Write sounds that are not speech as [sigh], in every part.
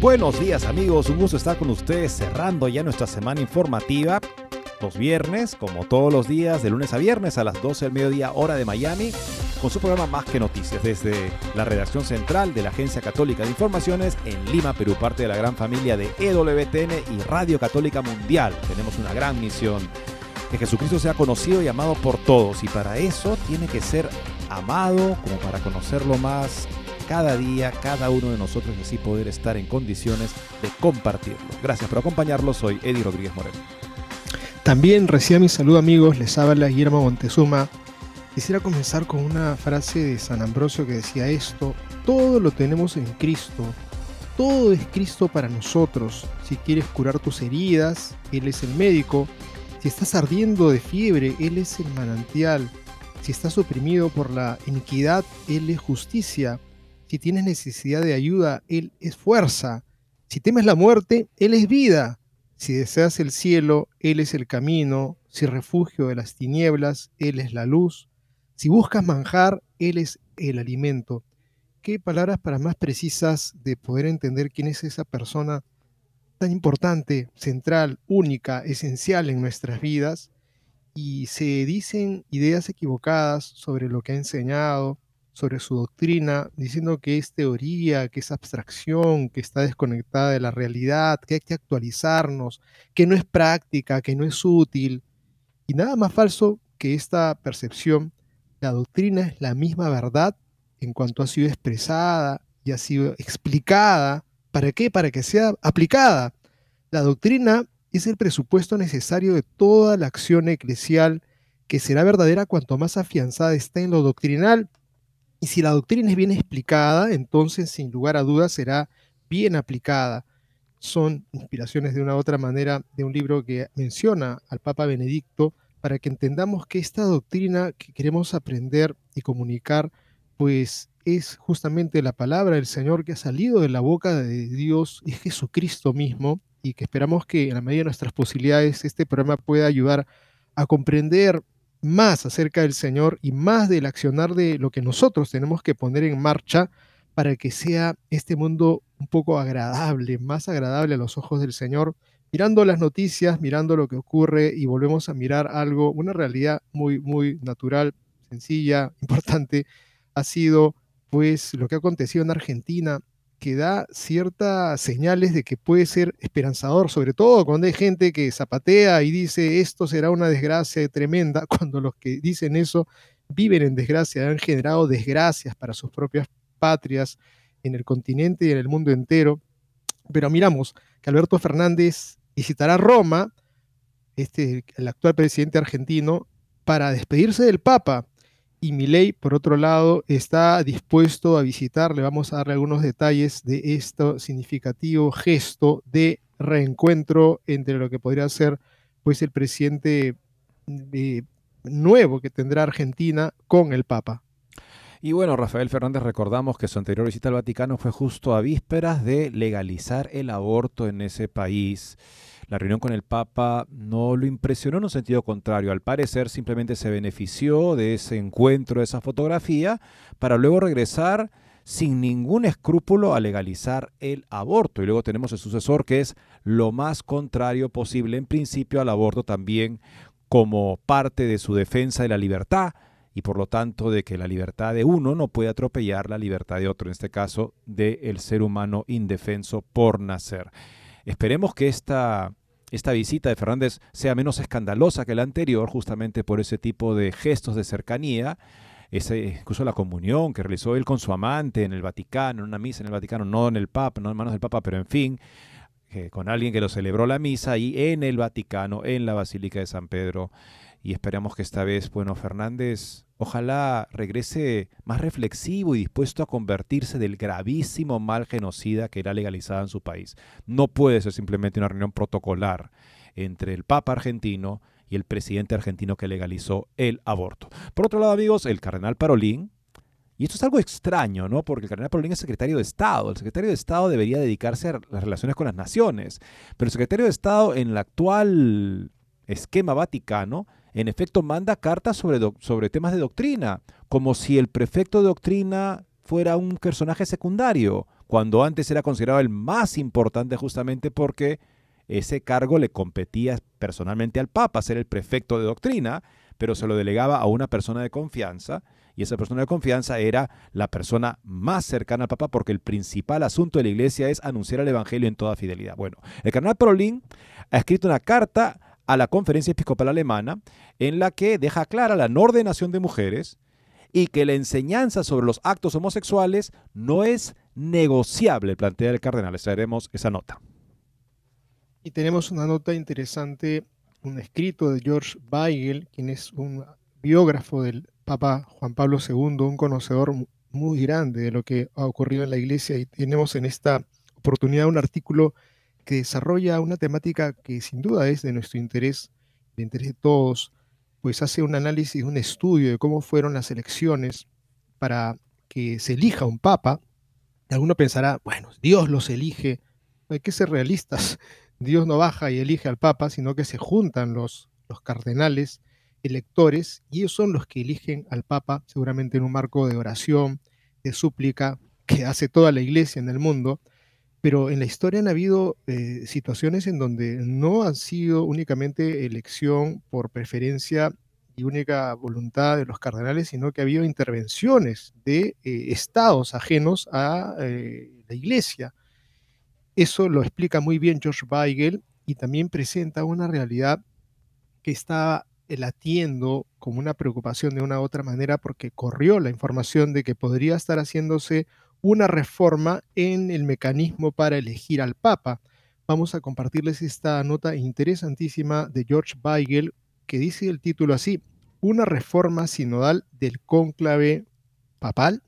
Buenos días amigos, un gusto estar con ustedes cerrando ya nuestra semana informativa. Los viernes, como todos los días, de lunes a viernes a las 12 del mediodía hora de Miami, con su programa Más que Noticias desde la redacción central de la Agencia Católica de Informaciones en Lima, Perú, parte de la gran familia de EWTN y Radio Católica Mundial. Tenemos una gran misión, que Jesucristo sea conocido y amado por todos y para eso tiene que ser amado como para conocerlo más cada día, cada uno de nosotros así poder estar en condiciones de compartirlo. Gracias por acompañarlos, soy Eddie Rodríguez Moreno. También reciba mi saludo amigos, les habla Guillermo Montezuma. Quisiera comenzar con una frase de San Ambrosio que decía esto, todo lo tenemos en Cristo, todo es Cristo para nosotros. Si quieres curar tus heridas, Él es el médico. Si estás ardiendo de fiebre, Él es el manantial. Si estás oprimido por la iniquidad, Él es justicia. Si tienes necesidad de ayuda, Él es fuerza. Si temes la muerte, Él es vida. Si deseas el cielo, Él es el camino. Si refugio de las tinieblas, Él es la luz. Si buscas manjar, Él es el alimento. Qué palabras para más precisas de poder entender quién es esa persona tan importante, central, única, esencial en nuestras vidas. Y se dicen ideas equivocadas sobre lo que ha enseñado, sobre su doctrina, diciendo que es teoría, que es abstracción, que está desconectada de la realidad, que hay que actualizarnos, que no es práctica, que no es útil. Y nada más falso que esta percepción, la doctrina es la misma verdad en cuanto ha sido expresada y ha sido explicada. ¿Para qué? Para que sea aplicada. La doctrina es el presupuesto necesario de toda la acción eclesial que será verdadera cuanto más afianzada esté en lo doctrinal y si la doctrina es bien explicada, entonces sin lugar a dudas será bien aplicada. Son inspiraciones de una otra manera de un libro que menciona al Papa Benedicto para que entendamos que esta doctrina que queremos aprender y comunicar, pues es justamente la palabra del Señor que ha salido de la boca de Dios y Jesucristo mismo, y que esperamos que en la medida de nuestras posibilidades este programa pueda ayudar a comprender más acerca del Señor y más del accionar de lo que nosotros tenemos que poner en marcha para que sea este mundo un poco agradable, más agradable a los ojos del Señor, mirando las noticias, mirando lo que ocurre y volvemos a mirar algo, una realidad muy, muy natural, sencilla, [laughs] importante, ha sido pues lo que ha acontecido en Argentina que da ciertas señales de que puede ser esperanzador, sobre todo cuando hay gente que zapatea y dice esto será una desgracia tremenda, [laughs] cuando los que dicen eso viven en desgracia, han generado desgracias para sus propias patrias en el continente y en el mundo entero. Pero miramos que Alberto Fernández visitará Roma, este, el actual presidente argentino, para despedirse del Papa y Milei, por otro lado, está dispuesto a visitar. Le vamos a darle algunos detalles de este significativo gesto de reencuentro entre lo que podría ser pues, el presidente eh, nuevo que tendrá Argentina con el Papa. Y bueno, Rafael Fernández, recordamos que su anterior visita al Vaticano fue justo a vísperas de legalizar el aborto en ese país. La reunión con el Papa no lo impresionó en un sentido contrario. Al parecer simplemente se benefició de ese encuentro, de esa fotografía, para luego regresar sin ningún escrúpulo a legalizar el aborto. Y luego tenemos el sucesor que es lo más contrario posible en principio al aborto también como parte de su defensa de la libertad y por lo tanto de que la libertad de uno no puede atropellar la libertad de otro, en este caso del ser humano indefenso por nacer. Esperemos que esta esta visita de Fernández sea menos escandalosa que la anterior, justamente por ese tipo de gestos de cercanía. Ese, incluso la comunión que realizó él con su amante en el Vaticano, en una misa en el Vaticano, no en el Papa, no en manos del Papa, pero en fin, eh, con alguien que lo celebró la misa y en el Vaticano, en la Basílica de San Pedro. Y esperamos que esta vez, bueno, Fernández, ojalá regrese más reflexivo y dispuesto a convertirse del gravísimo mal genocida que era legalizada en su país. No puede ser simplemente una reunión protocolar entre el Papa argentino y el presidente argentino que legalizó el aborto. Por otro lado, amigos, el cardenal Parolín, y esto es algo extraño, ¿no? Porque el cardenal Parolín es secretario de Estado. El secretario de Estado debería dedicarse a las relaciones con las naciones. Pero el secretario de Estado en el actual esquema vaticano, en efecto, manda cartas sobre, sobre temas de doctrina, como si el prefecto de doctrina fuera un personaje secundario, cuando antes era considerado el más importante justamente porque ese cargo le competía personalmente al Papa, ser el prefecto de doctrina, pero se lo delegaba a una persona de confianza y esa persona de confianza era la persona más cercana al Papa porque el principal asunto de la iglesia es anunciar el Evangelio en toda fidelidad. Bueno, el cardenal Parolín ha escrito una carta a la Conferencia Episcopal Alemana en la que deja clara la no ordenación de mujeres y que la enseñanza sobre los actos homosexuales no es negociable, plantea el cardenal. Les traeremos esa nota. Y tenemos una nota interesante, un escrito de George Weigel, quien es un biógrafo del Papa Juan Pablo II, un conocedor muy grande de lo que ha ocurrido en la iglesia y tenemos en esta oportunidad un artículo que desarrolla una temática que sin duda es de nuestro interés, de interés de todos, pues hace un análisis, un estudio de cómo fueron las elecciones para que se elija un papa. Alguno pensará, bueno, Dios los elige, hay que ser realistas, [laughs] Dios no baja y elige al papa, sino que se juntan los, los cardenales electores y ellos son los que eligen al Papa, seguramente en un marco de oración, de súplica, que hace toda la iglesia en el mundo. Pero en la historia han habido eh, situaciones en donde no ha sido únicamente elección por preferencia y única voluntad de los cardenales, sino que ha habido intervenciones de eh, estados ajenos a eh, la iglesia. Eso lo explica muy bien George Weigel y también presenta una realidad que está atiendo como una preocupación de una u otra manera porque corrió la información de que podría estar haciéndose una reforma en el mecanismo para elegir al Papa. Vamos a compartirles esta nota interesantísima de George Weigel que dice el título así, una reforma sinodal del cónclave papal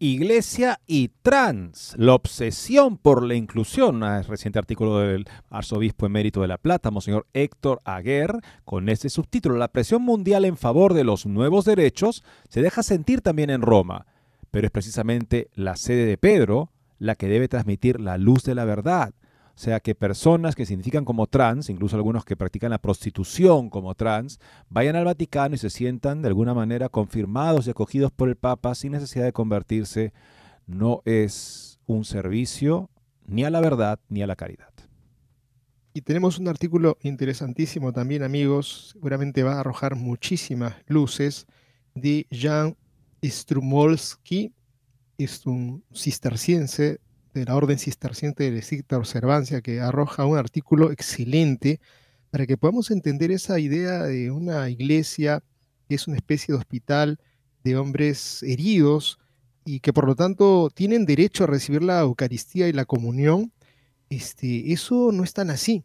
Iglesia y Trans, la obsesión por la inclusión. Un reciente artículo del arzobispo emérito de La Plata, Monseñor Héctor Aguer, con este subtítulo. La presión mundial en favor de los nuevos derechos se deja sentir también en Roma, pero es precisamente la sede de Pedro la que debe transmitir la luz de la verdad o sea, que personas que se identifican como trans, incluso algunos que practican la prostitución como trans, vayan al Vaticano y se sientan de alguna manera confirmados y acogidos por el Papa sin necesidad de convertirse, no es un servicio ni a la verdad ni a la caridad. Y tenemos un artículo interesantísimo también, amigos, seguramente va a arrojar muchísimas luces, de Jan Strumolski, es un cisterciense de la Orden Cisterciente de la Estricta Observancia, que arroja un artículo excelente para que podamos entender esa idea de una iglesia que es una especie de hospital de hombres heridos y que por lo tanto tienen derecho a recibir la Eucaristía y la comunión. Este, eso no es tan así.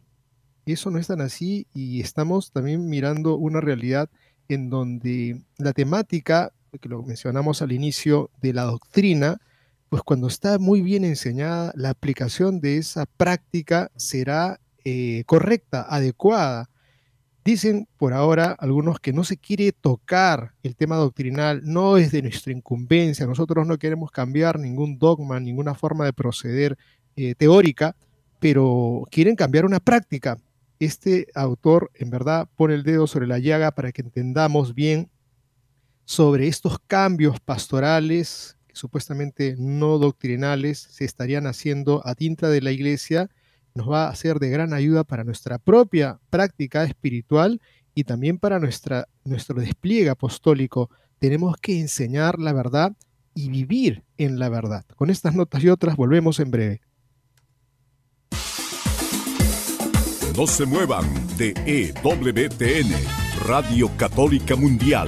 Eso no es tan así y estamos también mirando una realidad en donde la temática, que lo mencionamos al inicio, de la doctrina, pues cuando está muy bien enseñada, la aplicación de esa práctica será eh, correcta, adecuada. Dicen por ahora algunos que no se quiere tocar el tema doctrinal, no es de nuestra incumbencia, nosotros no queremos cambiar ningún dogma, ninguna forma de proceder eh, teórica, pero quieren cambiar una práctica. Este autor en verdad pone el dedo sobre la llaga para que entendamos bien sobre estos cambios pastorales supuestamente no doctrinales se estarían haciendo a tinta de la iglesia, nos va a ser de gran ayuda para nuestra propia práctica espiritual y también para nuestra, nuestro despliegue apostólico. Tenemos que enseñar la verdad y vivir en la verdad. Con estas notas y otras volvemos en breve. No se muevan de EWTN, Radio Católica Mundial.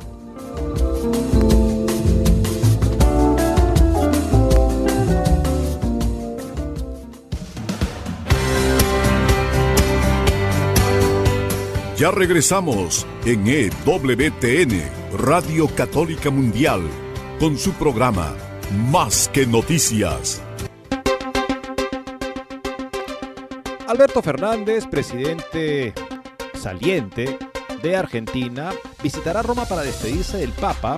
Ya regresamos en EWTN, Radio Católica Mundial, con su programa Más que Noticias. Alberto Fernández, presidente saliente de Argentina, visitará Roma para despedirse del Papa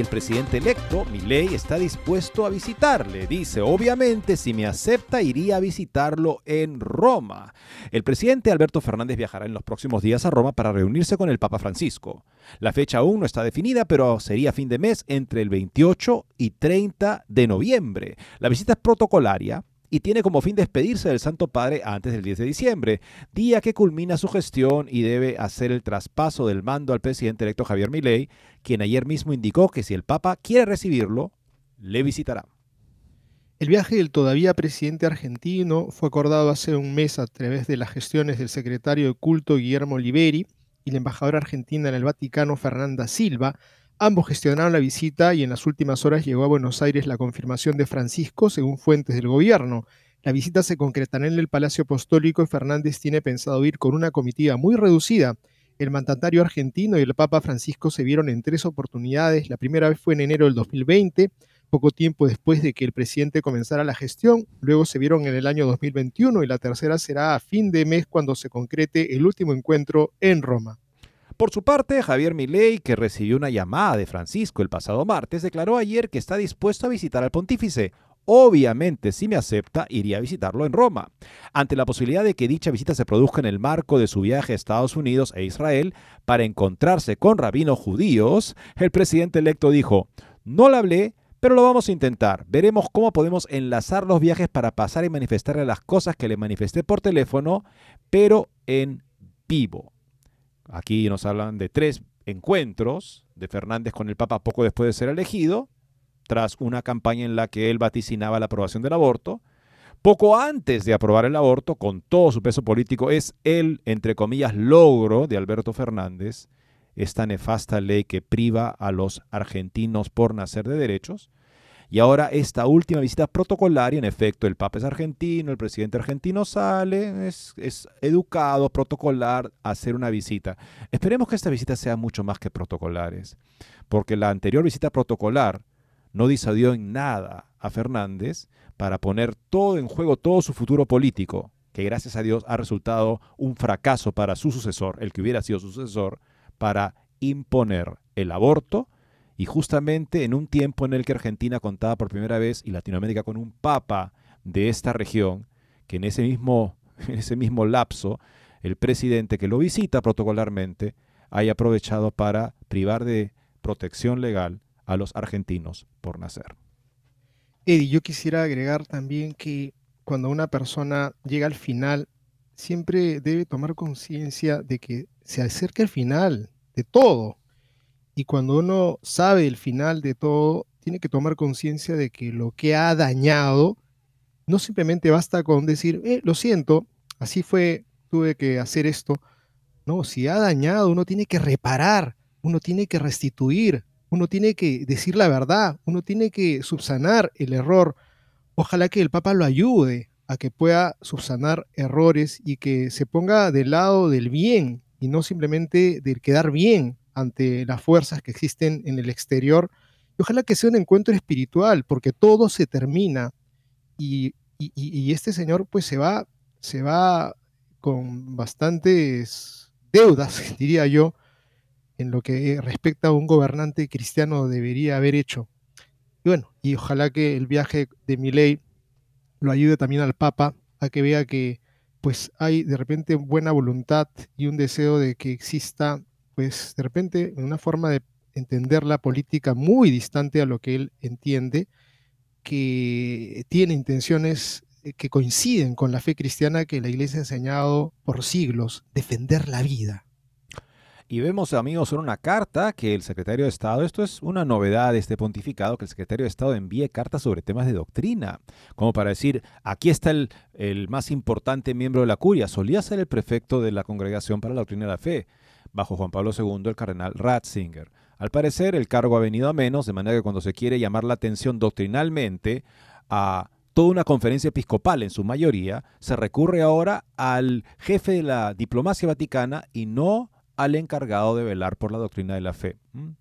el presidente electo, Milei, está dispuesto a visitarle. Dice, obviamente, si me acepta, iría a visitarlo en Roma. El presidente Alberto Fernández viajará en los próximos días a Roma para reunirse con el Papa Francisco. La fecha aún no está definida, pero sería fin de mes entre el 28 y 30 de noviembre. La visita es protocolaria y tiene como fin despedirse del Santo Padre antes del 10 de diciembre, día que culmina su gestión y debe hacer el traspaso del mando al presidente electo Javier Milei, quien ayer mismo indicó que si el Papa quiere recibirlo, le visitará. El viaje del todavía presidente argentino fue acordado hace un mes a través de las gestiones del secretario de culto Guillermo Oliveri y la embajadora argentina en el Vaticano Fernanda Silva, Ambos gestionaron la visita y en las últimas horas llegó a Buenos Aires la confirmación de Francisco, según fuentes del gobierno. La visita se concretará en el Palacio Apostólico y Fernández tiene pensado ir con una comitiva muy reducida. El mandatario argentino y el Papa Francisco se vieron en tres oportunidades. La primera vez fue en enero del 2020, poco tiempo después de que el presidente comenzara la gestión. Luego se vieron en el año 2021 y la tercera será a fin de mes cuando se concrete el último encuentro en Roma. Por su parte, Javier Milei, que recibió una llamada de Francisco el pasado martes, declaró ayer que está dispuesto a visitar al pontífice. Obviamente, si me acepta, iría a visitarlo en Roma. Ante la posibilidad de que dicha visita se produzca en el marco de su viaje a Estados Unidos e Israel para encontrarse con rabinos judíos, el presidente electo dijo, no le hablé, pero lo vamos a intentar. Veremos cómo podemos enlazar los viajes para pasar y manifestarle las cosas que le manifesté por teléfono, pero en vivo. Aquí nos hablan de tres encuentros de Fernández con el Papa poco después de ser elegido, tras una campaña en la que él vaticinaba la aprobación del aborto. Poco antes de aprobar el aborto, con todo su peso político, es el, entre comillas, logro de Alberto Fernández, esta nefasta ley que priva a los argentinos por nacer de derechos, y ahora esta última visita protocolaria, en efecto, el Papa es argentino, el presidente argentino sale, es, educado, protocolar, hacer una visita. Esperemos que esta visita sea mucho más que protocolares, porque la anterior visita protocolar no disuadió en nada a Fernández para poner todo en juego, todo su futuro político, que gracias a Dios ha resultado un fracaso para su sucesor, el que hubiera sido su sucesor, para imponer el aborto. Y justamente en un tiempo en el que Argentina contaba por primera vez y Latinoamérica con un papa de esta región, que en ese mismo, [laughs] en ese mismo lapso el presidente que lo visita protocolarmente haya aprovechado para privar de protección legal a los argentinos por nacer. Eddie, yo quisiera agregar también que cuando una persona llega al final, siempre debe tomar conciencia de que se acerca al final de todo. Y cuando uno sabe el final de todo, tiene que tomar conciencia de que lo que ha dañado, no simplemente basta con decir, eh, lo siento, así fue, tuve que hacer esto. No, si ha dañado, uno tiene que reparar, uno tiene que restituir, uno tiene que decir la verdad, uno tiene que subsanar el error. Ojalá que el Papa lo ayude a que pueda subsanar errores y que se ponga del lado del bien y no simplemente del quedar bien ante las fuerzas que existen en el exterior. Y ojalá que sea un encuentro espiritual, porque todo se termina y, este señor pues se va, se va con bastantes deudas, [laughs] diría yo, en lo que respecta a un gobernante cristiano debería haber hecho. Y bueno, y ojalá que el viaje de Milei lo ayude también al Papa a que vea que pues hay de repente buena voluntad y un deseo de que exista pues de repente una forma de entender la política muy distante a lo que él entiende, que tiene intenciones eh, que coinciden con la fe cristiana que la iglesia ha enseñado por siglos, defender la vida. Y vemos, amigos, en una carta que el secretario de Estado, esto es una novedad de este pontificado, que el secretario de Estado envíe cartas sobre temas de doctrina, como para decir, aquí está el, el más importante miembro de la curia, solía ser el prefecto de la Congregación para la Doctrina de la Fe, bajo Juan Pablo II, el cardenal Ratzinger. Al parecer, el cargo ha venido a menos, de manera que cuando se quiere llamar la atención doctrinalmente a toda una conferencia episcopal en su mayoría, se recurre ahora al jefe de la diplomacia vaticana y no al encargado de velar por la doctrina de la fe.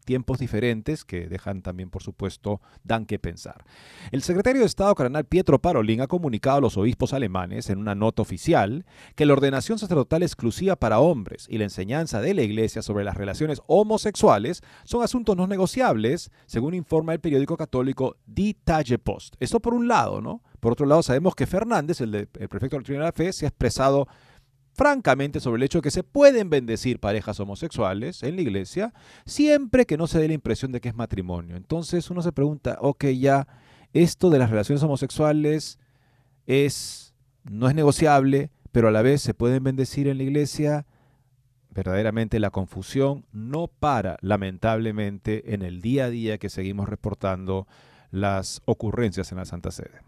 Tiempos diferentes que dejan también, por supuesto, dan que pensar. El secretario de Estado cardenal Pietro Parolin ha comunicado a los obispos alemanes en una nota oficial que la ordenación sacerdotal exclusiva para hombres y la enseñanza de la Iglesia sobre las relaciones homosexuales son asuntos no negociables, según informa el periódico católico Die Post. Esto por un lado, ¿no? Por otro lado, sabemos que Fernández, el, el prefecto de la doctrina de la fe, se ha expresado francamente sobre el hecho de que se pueden bendecir parejas homosexuales en la iglesia siempre que no se dé la impresión de que es matrimonio. Entonces uno se pregunta, ok, ya esto de las relaciones homosexuales es no es negociable, pero a la vez se pueden bendecir en la iglesia. Verdaderamente la confusión no para, lamentablemente, en el día a día que seguimos reportando las ocurrencias en la Santa Sede.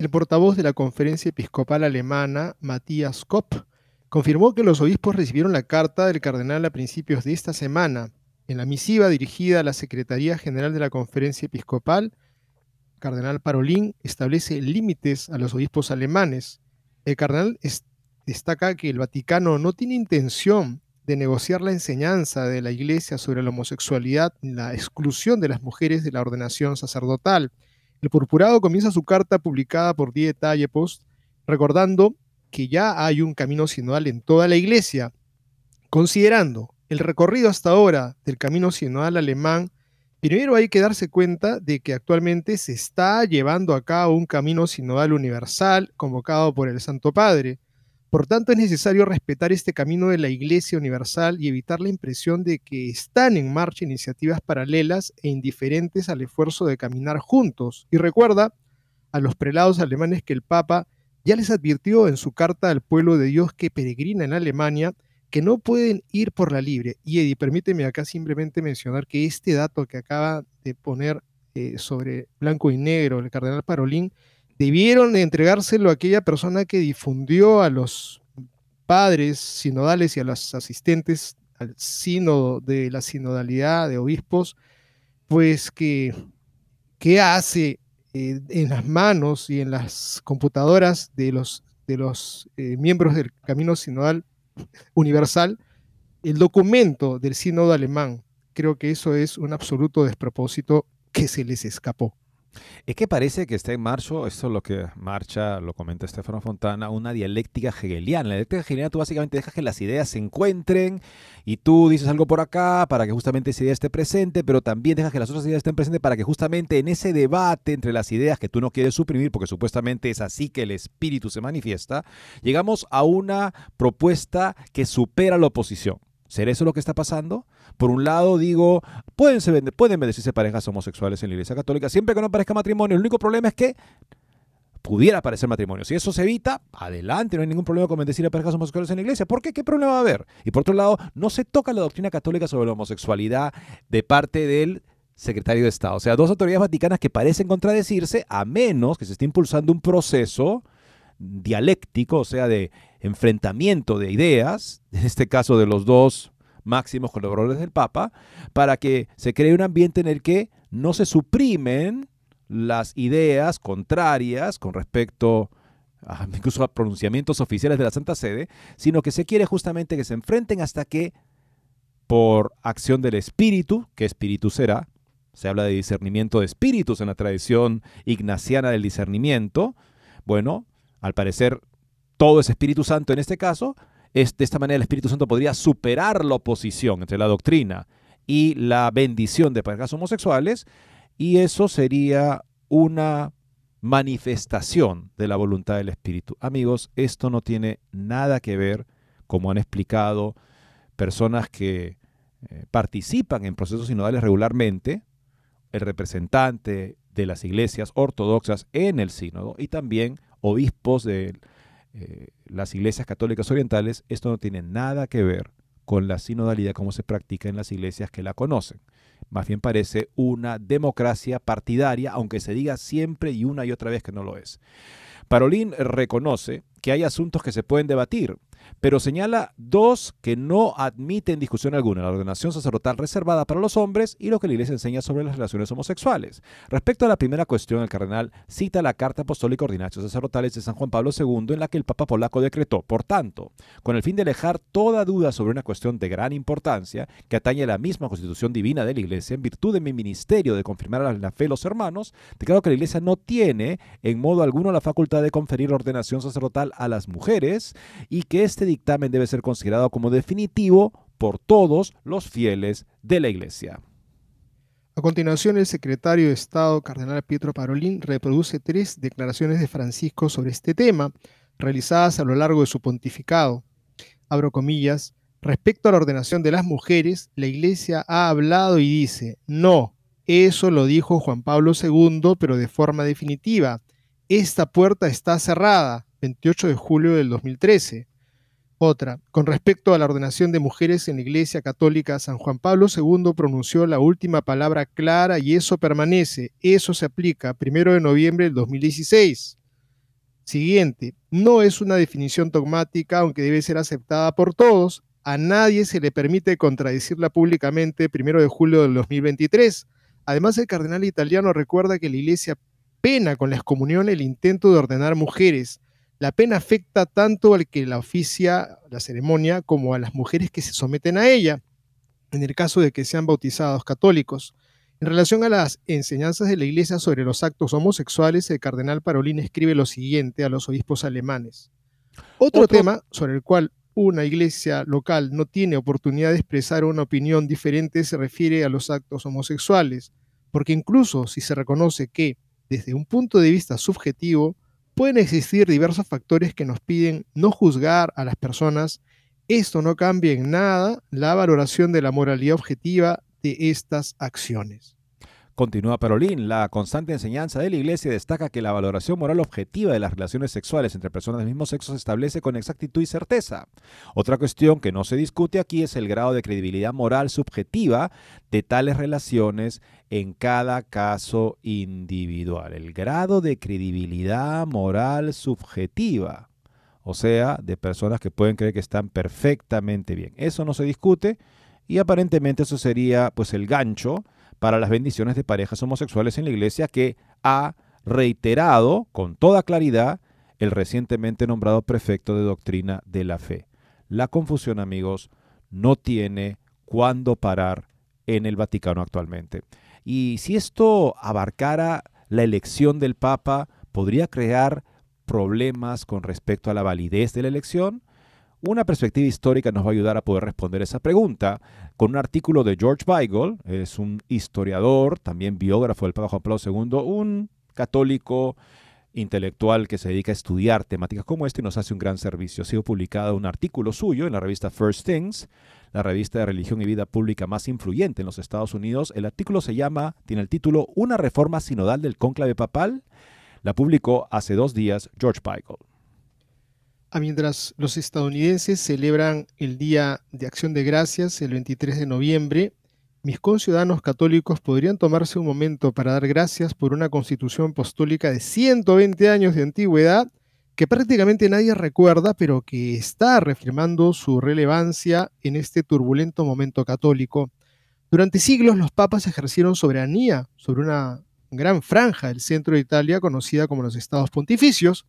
El portavoz de la Conferencia Episcopal Alemana, Matthias Kopp, confirmó que los obispos recibieron la carta del cardenal a principios de esta semana. En la misiva dirigida a la Secretaría General de la Conferencia Episcopal, cardenal Parolín establece límites a los obispos alemanes. El cardenal destaca que el Vaticano no tiene intención de negociar la enseñanza de la Iglesia sobre la homosexualidad ni la exclusión de las mujeres de la ordenación sacerdotal. El purpurado comienza su carta publicada por Die Post recordando que ya hay un camino sinodal en toda la iglesia. Considerando el recorrido hasta ahora del camino sinodal alemán, primero hay que darse cuenta de que actualmente se está llevando a cabo un camino sinodal universal convocado por el Santo Padre. Por tanto, es necesario respetar este camino de la Iglesia Universal y evitar la impresión de que están en marcha iniciativas paralelas e indiferentes al esfuerzo de caminar juntos. Y recuerda a los prelados alemanes que el Papa ya les advirtió en su carta al pueblo de Dios que peregrina en Alemania que no pueden ir por la libre. Y Eddie, permíteme acá simplemente mencionar que este dato que acaba de poner eh, sobre blanco y negro el cardenal Parolín debieron entregárselo a aquella persona que difundió a los padres sinodales y a los asistentes al sínodo de la sinodalidad de obispos, pues que, que hace eh, en las manos y en las computadoras de los, de los eh, miembros del Camino Sinodal Universal el documento del sínodo alemán. Creo que eso es un absoluto despropósito que se les escapó. Es que parece que está en marcha, esto es lo que marcha, lo comenta Estefano Fontana, una dialéctica hegeliana. La dialéctica hegeliana tú básicamente dejas que las ideas se encuentren y tú dices algo por acá para que justamente esa idea esté presente, pero también dejas que las otras ideas estén presentes para que justamente en ese debate entre las ideas que tú no quieres suprimir, porque supuestamente es así que el espíritu se manifiesta, llegamos a una propuesta que supera la oposición. ¿Será eso lo que está pasando? Por un lado, digo, pueden, se, pueden bendecirse parejas homosexuales en la Iglesia Católica, siempre que no parezca matrimonio. El único problema es que pudiera parecer matrimonio. Si eso se evita, adelante, no hay ningún problema con bendecir a parejas homosexuales en la iglesia. ¿Por qué? ¿Qué problema va a haber? Y por otro lado, no se toca la doctrina católica sobre la homosexualidad de parte del secretario de Estado. O sea, dos autoridades vaticanas que parecen contradecirse, a menos que se esté impulsando un proceso dialéctico, o sea, de enfrentamiento de ideas, [laughs] en este caso de los dos máximos colaboradores del Papa, para que se cree un ambiente en el que no se suprimen las ideas contrarias con respecto a, [laughs] incluso a pronunciamientos oficiales de la Santa Sede, sino que se quiere justamente que se enfrenten hasta que, por acción del Espíritu, ¿qué Espíritu será? Se habla de discernimiento de espíritus en la tradición ignaciana del discernimiento. Bueno, al parecer, todo es Espíritu Santo en este caso. De esta manera el Espíritu Santo podría superar la oposición entre la doctrina y la bendición de parejas homosexuales, y eso sería una manifestación de la voluntad del Espíritu. Amigos, esto no tiene nada que ver, como han explicado personas que eh, participan en procesos sinodales regularmente, el representante de las iglesias ortodoxas en el sínodo y también obispos de eh, las iglesias católicas orientales, esto no tiene nada que ver con la sinodalidad como se practica en las iglesias que la conocen. Más bien parece una democracia partidaria, aunque se diga siempre y una y otra vez que no lo es. Parolín reconoce que hay asuntos que se pueden debatir, pero señala dos que no admiten discusión alguna, la ordenación sacerdotal reservada para los hombres y lo que la Iglesia enseña sobre las relaciones homosexuales. Respecto a la primera cuestión, el cardenal cita la Carta Apostólica Ordinación Sacerdotales de San Juan Pablo II en la que el Papa polaco decretó, por tanto, con el fin de alejar toda duda sobre una cuestión de gran importancia que atañe a la misma constitución divina de la Iglesia, en virtud de mi ministerio de confirmar a la fe los hermanos, declaro que la Iglesia no tiene en modo alguno la facultad de conferir ordenación sacerdotal a las mujeres y que este dictamen debe ser considerado como definitivo por todos los fieles de la Iglesia. A continuación, el secretario de Estado, Cardenal Pietro Parolín, reproduce tres declaraciones de Francisco sobre este tema, realizadas a lo largo de su pontificado. Abro comillas, respecto a la ordenación de las mujeres, la Iglesia ha hablado y dice, no, eso lo dijo Juan Pablo II, pero de forma definitiva. Esta puerta está cerrada, 28 de julio del 2013. Otra, con respecto a la ordenación de mujeres en la Iglesia Católica, San Juan Pablo II pronunció la última palabra clara y eso permanece, eso se aplica, primero de noviembre del 2016. Siguiente, no es una definición dogmática, aunque debe ser aceptada por todos. A nadie se le permite contradecirla públicamente primero de julio del 2023. Además, el cardenal italiano recuerda que la Iglesia pena con la excomunión el intento de ordenar mujeres la pena afecta tanto al que la oficia la ceremonia como a las mujeres que se someten a ella, en el caso de que sean bautizados católicos. En relación a las enseñanzas de la Iglesia sobre los actos homosexuales, el cardenal Parolín escribe lo siguiente a los obispos alemanes. Otro, Otro tema sobre el cual una iglesia local no tiene oportunidad de expresar una opinión diferente se refiere a los actos homosexuales, porque incluso si se reconoce que, desde un punto de vista subjetivo, Pueden existir diversos factores que nos piden no juzgar a las personas. Esto no cambia en nada la valoración de la moralidad objetiva de estas acciones. Continúa Parolín, la constante enseñanza de la Iglesia destaca que la valoración moral objetiva de las relaciones sexuales entre personas del mismo sexo se establece con exactitud y certeza. Otra cuestión que no se discute aquí es el grado de credibilidad moral subjetiva de tales relaciones en cada caso individual. El grado de credibilidad moral subjetiva, o sea, de personas que pueden creer que están perfectamente bien. Eso no se discute y aparentemente eso sería pues el gancho para las bendiciones de parejas homosexuales en la iglesia que ha reiterado con toda claridad el recientemente nombrado prefecto de doctrina de la fe. La confusión, amigos, no tiene cuándo parar en el Vaticano actualmente. Y si esto abarcara la elección del Papa, podría crear problemas con respecto a la validez de la elección. Una perspectiva histórica nos va a ayudar a poder responder esa pregunta con un artículo de George Weigel, es un historiador, también biógrafo del Papa Juan Pablo II, un católico intelectual que se dedica a estudiar temáticas como esta y nos hace un gran servicio. Ha sido publicado un artículo suyo en la revista First Things, la revista de religión y vida pública más influyente en los Estados Unidos. El artículo se llama, tiene el título Una reforma sinodal del cónclave papal. La publicó hace dos días George Weigel. Ah, mientras los estadounidenses celebran el Día de Acción de Gracias el 23 de noviembre, mis conciudadanos católicos podrían tomarse un momento para dar gracias por una constitución apostólica de 120 años de antigüedad que prácticamente nadie recuerda, pero que está reafirmando su relevancia en este turbulento momento católico. Durante siglos los papas ejercieron soberanía sobre una gran franja del centro de Italia conocida como los estados pontificios,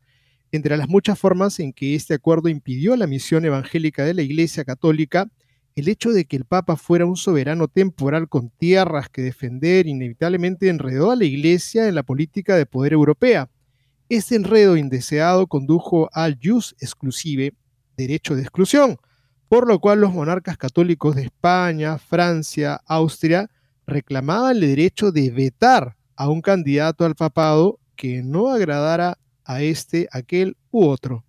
entre las muchas formas en que este acuerdo impidió la misión evangélica de la Iglesia Católica, el hecho de que el Papa fuera un soberano temporal con tierras que defender inevitablemente enredó a la Iglesia en la política de poder europea. Este enredo indeseado condujo al jus exclusive, derecho de exclusión, por lo cual los monarcas católicos de España, Francia, Austria reclamaban el derecho de vetar a un candidato al papado que no agradara a este, aquel u otro.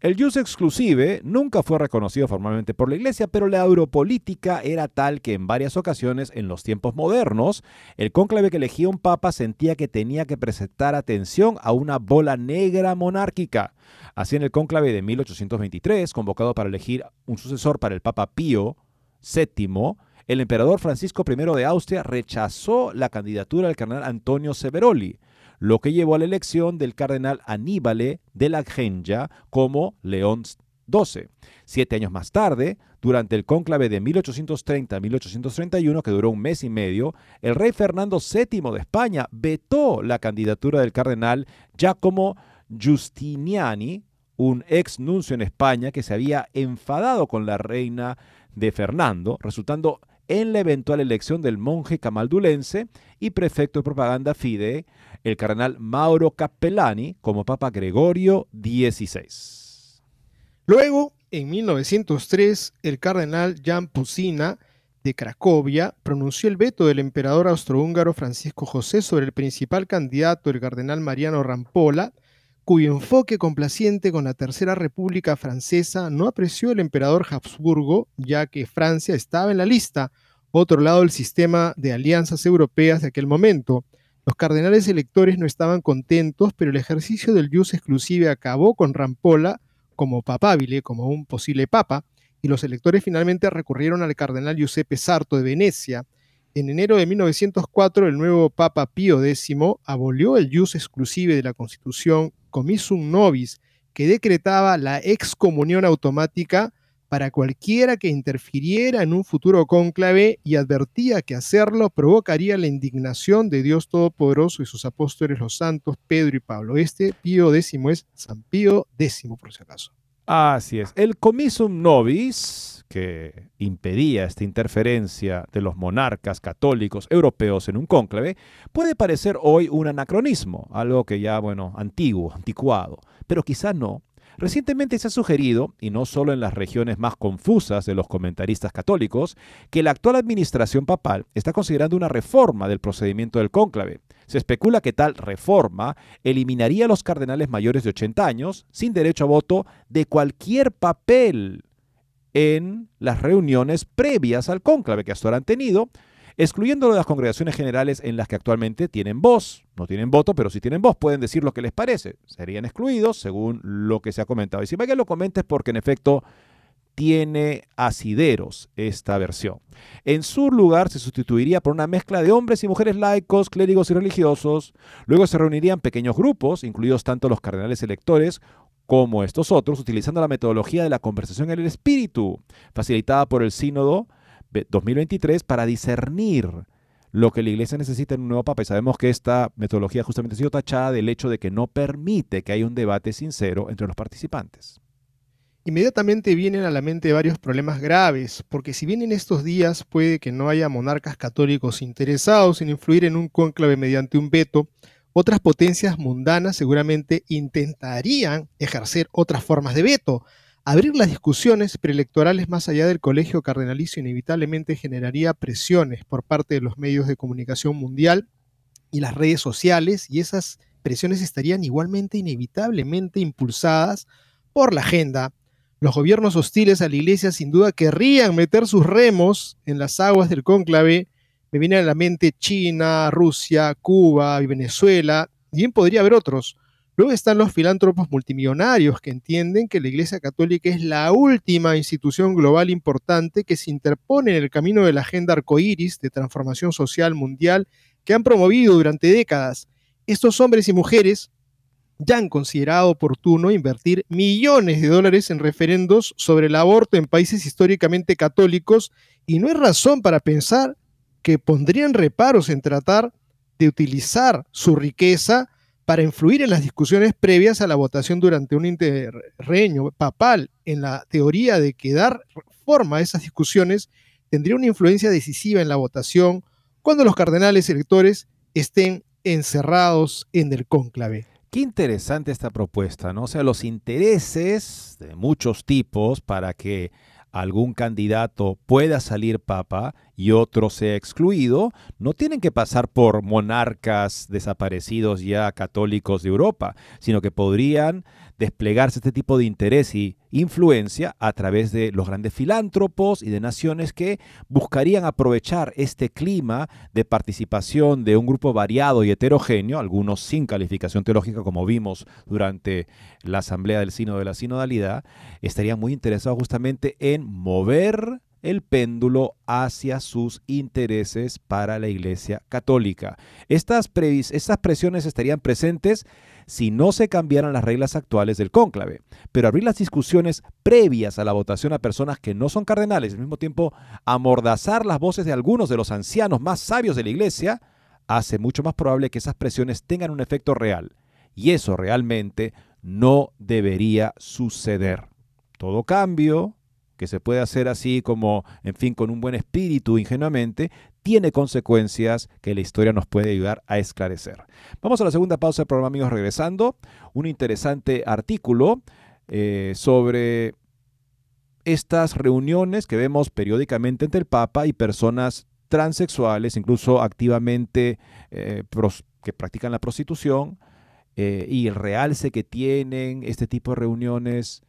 El jus exclusive nunca fue reconocido formalmente por la Iglesia, pero la europolítica era tal que en varias ocasiones, en los tiempos modernos, el cónclave que elegía un papa sentía que tenía que presentar atención a una bola negra monárquica. Así en el cónclave de 1823, convocado para elegir un sucesor para el Papa Pío VII, el emperador Francisco I de Austria rechazó la candidatura del cardenal Antonio Severoli, lo que llevó a la elección del cardenal Aníbale de la Genja como León XII. Siete años más tarde, durante el cónclave de 1830-1831, que duró un mes y medio, el rey Fernando VII de España vetó la candidatura del cardenal Giacomo Giustiniani, un ex nuncio en España que se había enfadado con la reina de Fernando, resultando en la eventual elección del monje camaldulense y prefecto de propaganda FIDE, el cardenal Mauro Cappellani, como Papa Gregorio XVI. Luego, en 1903, el cardenal Jan Pusina de Cracovia pronunció el veto del emperador austrohúngaro Francisco José sobre el principal candidato, el cardenal Mariano Rampola, cuyo enfoque complaciente con la Tercera República Francesa no apreció el emperador Habsburgo, ya que Francia estaba en la lista, otro lado del sistema de alianzas europeas de aquel momento. Los cardenales electores no estaban contentos, pero el ejercicio del jus exclusive acabó con Rampola como papabile, como un posible papa, y los electores finalmente recurrieron al cardenal Giuseppe Sarto de Venecia. En enero de 1904, el nuevo Papa Pío X abolió el jus exclusive de la Constitución Commissum Nobis, que decretaba la excomunión automática para cualquiera que interfiriera en un futuro cónclave y advertía que hacerlo provocaría la indignación de Dios Todopoderoso y sus apóstoles los santos Pedro y Pablo. Este Pío X es San Pío X, por si acaso. Así es. El Commissum Nobis, que impedía esta interferencia de los monarcas católicos europeos en un cónclave, puede parecer hoy un anacronismo, algo que ya, bueno, antiguo, anticuado, pero quizá no. Recientemente se ha sugerido, y no solo en las regiones más confusas de los comentaristas católicos, que la actual administración papal está considerando una reforma del procedimiento del cónclave. Se especula que tal reforma eliminaría a los cardenales mayores de 80 años sin derecho a voto de cualquier papel en las reuniones previas al cónclave que hasta ahora han tenido, excluyéndolo de las congregaciones generales en las que actualmente tienen voz. No tienen voto, pero si tienen voz pueden decir lo que les parece. Serían excluidos según lo que se ha comentado. Y si que lo comentes porque en efecto tiene asideros esta versión. En su lugar se sustituiría por una mezcla de hombres y mujeres laicos, clérigos y religiosos. Luego se reunirían pequeños grupos, incluidos tanto los cardenales electores como estos otros, utilizando la metodología de la conversación en el espíritu, facilitada por el sínodo 2023, para discernir lo que la iglesia necesita en un nuevo papa. Y sabemos que esta metodología justamente ha sido tachada del hecho de que no permite que haya un debate sincero entre los participantes. Inmediatamente vienen a la mente varios problemas graves, porque si bien en estos días puede que no haya monarcas católicos interesados en influir en un cónclave mediante un veto, otras potencias mundanas seguramente intentarían ejercer otras formas de veto. Abrir las discusiones preelectorales más allá del colegio cardenalicio inevitablemente generaría presiones por parte de los medios de comunicación mundial y las redes sociales, y esas presiones estarían igualmente inevitablemente impulsadas por la agenda los gobiernos hostiles a la iglesia sin duda querrían meter sus remos en las aguas del cónclave. Me viene a la mente China, Rusia, Cuba y Venezuela. Bien podría haber otros. Luego están los filántropos multimillonarios que entienden que la Iglesia Católica es la última institución global importante que se interpone en el camino de la agenda arcoíris de transformación social mundial que han promovido durante décadas. Estos hombres y mujeres ya han considerado oportuno invertir millones de dólares en referendos sobre el aborto en países históricamente católicos y no hay razón para pensar que pondrían reparos en tratar de utilizar su riqueza para influir en las discusiones previas a la votación durante un interreño papal, en la teoría de que dar forma a esas discusiones tendría una influencia decisiva en la votación cuando los cardenales electores estén encerrados en el cónclave. Qué interesante esta propuesta, ¿no? O sea, los intereses de muchos tipos para que algún candidato pueda salir papa y otro sea excluido, no tienen que pasar por monarcas desaparecidos ya católicos de Europa, sino que podrían desplegarse este tipo de interés y influencia a través de los grandes filántropos y de naciones que buscarían aprovechar este clima de participación de un grupo variado y heterogéneo, algunos sin calificación teológica como vimos durante la asamblea del Sino de la Sinodalidad, estarían muy interesados justamente en mover el péndulo hacia sus intereses para la Iglesia Católica. Estas, presiones estarían presentes si no se cambiaran las reglas actuales del cónclave. Pero abrir las discusiones previas a la votación a personas que no son cardenales al mismo tiempo amordazar las voces de algunos de los ancianos más sabios de la Iglesia hace mucho más probable que esas presiones tengan un efecto real. Y eso realmente no debería suceder. Todo cambio, que se puede hacer así como, en fin, con un buen espíritu ingenuamente, tiene consecuencias que la historia nos puede ayudar a esclarecer. Vamos a la segunda pausa del programa, amigos, regresando. Un interesante artículo eh, sobre estas reuniones que vemos periódicamente entre el Papa y personas transexuales, incluso activamente eh, que practican la prostitución, eh, y el realce que tienen este tipo de reuniones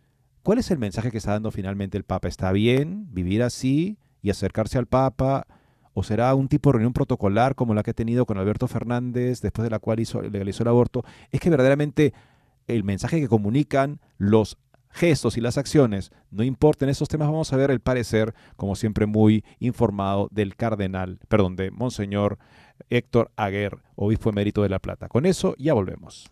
¿Cuál es el mensaje que está dando finalmente el Papa? ¿Está bien vivir así y acercarse al Papa? ¿O será un tipo de reunión protocolar como la que ha tenido con Alberto Fernández después de la cual hizo, legalizó el aborto? Es que verdaderamente el mensaje que comunican los gestos y las acciones, no importen esos temas, vamos a ver el parecer, como siempre muy informado, del cardenal, perdón, de Monseñor Héctor Aguer, obispo emérito de La Plata. Con eso ya volvemos.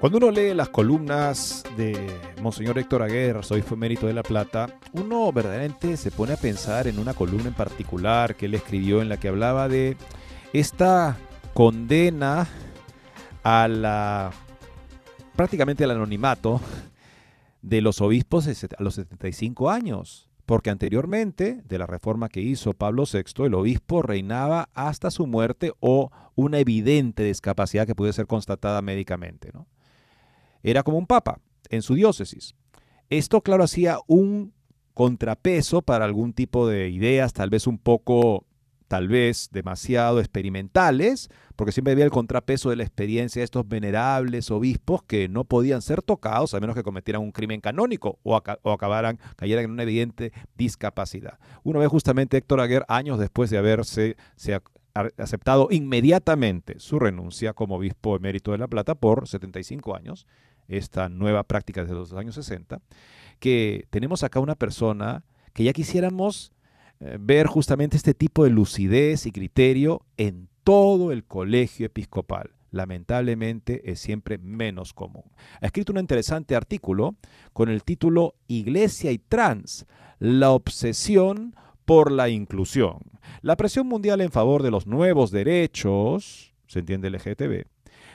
Cuando uno lee las columnas de Monseñor Héctor Aguirre, soy mérito de La Plata, uno verdaderamente se pone a pensar en una columna en particular que él escribió en la que hablaba de esta condena a la prácticamente al anonimato de los obispos a los 75 años, porque anteriormente de la reforma que hizo Pablo VI, el obispo reinaba hasta su muerte o una evidente discapacidad que puede ser constatada médicamente, ¿no? Era como un papa en su diócesis. Esto, claro, hacía un contrapeso para algún tipo de ideas, tal vez un poco tal vez demasiado experimentales, porque siempre había el contrapeso de la experiencia de estos venerables obispos que no podían ser tocados a menos que cometieran un crimen canónico o, acabaran, cayeran en una evidente discapacidad. Uno ve justamente Héctor Aguer años después de haberse aceptado inmediatamente su renuncia como obispo emérito de La Plata por 75 años, esta nueva práctica desde los años 60, que tenemos acá una persona que ya quisiéramos eh, ver justamente este tipo de lucidez y criterio en todo el colegio episcopal. Lamentablemente es siempre menos común. Ha escrito un interesante artículo con el título Iglesia y Trans, la obsesión por la inclusión. La presión mundial en favor de los nuevos derechos, se entiende LGTB,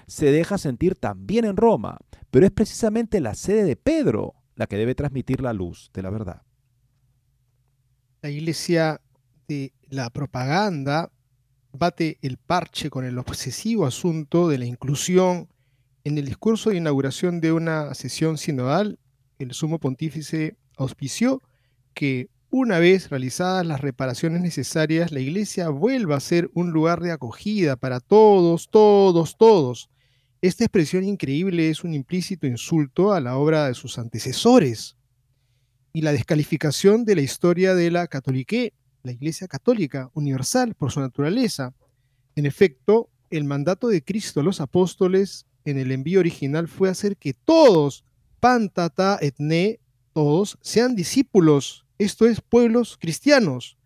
se deja sentir también en Roma, pero es precisamente la sede de Pedro la que debe transmitir la luz de la verdad la iglesia de la propaganda bate el parche con el obsesivo asunto de la inclusión. En el discurso de inauguración de una sesión sinodal, el sumo pontífice auspició que una vez realizadas las reparaciones necesarias, la iglesia vuelva a ser un lugar de acogida para todos, todos, todos. Esta expresión increíble es un implícito insulto a la obra de sus antecesores, y la descalificación de la historia de la catolique, la Iglesia Católica Universal por su naturaleza. En efecto, el mandato de Cristo a los apóstoles en el envío original fue hacer que todos, pantata etne, todos, sean discípulos, esto es, pueblos cristianos.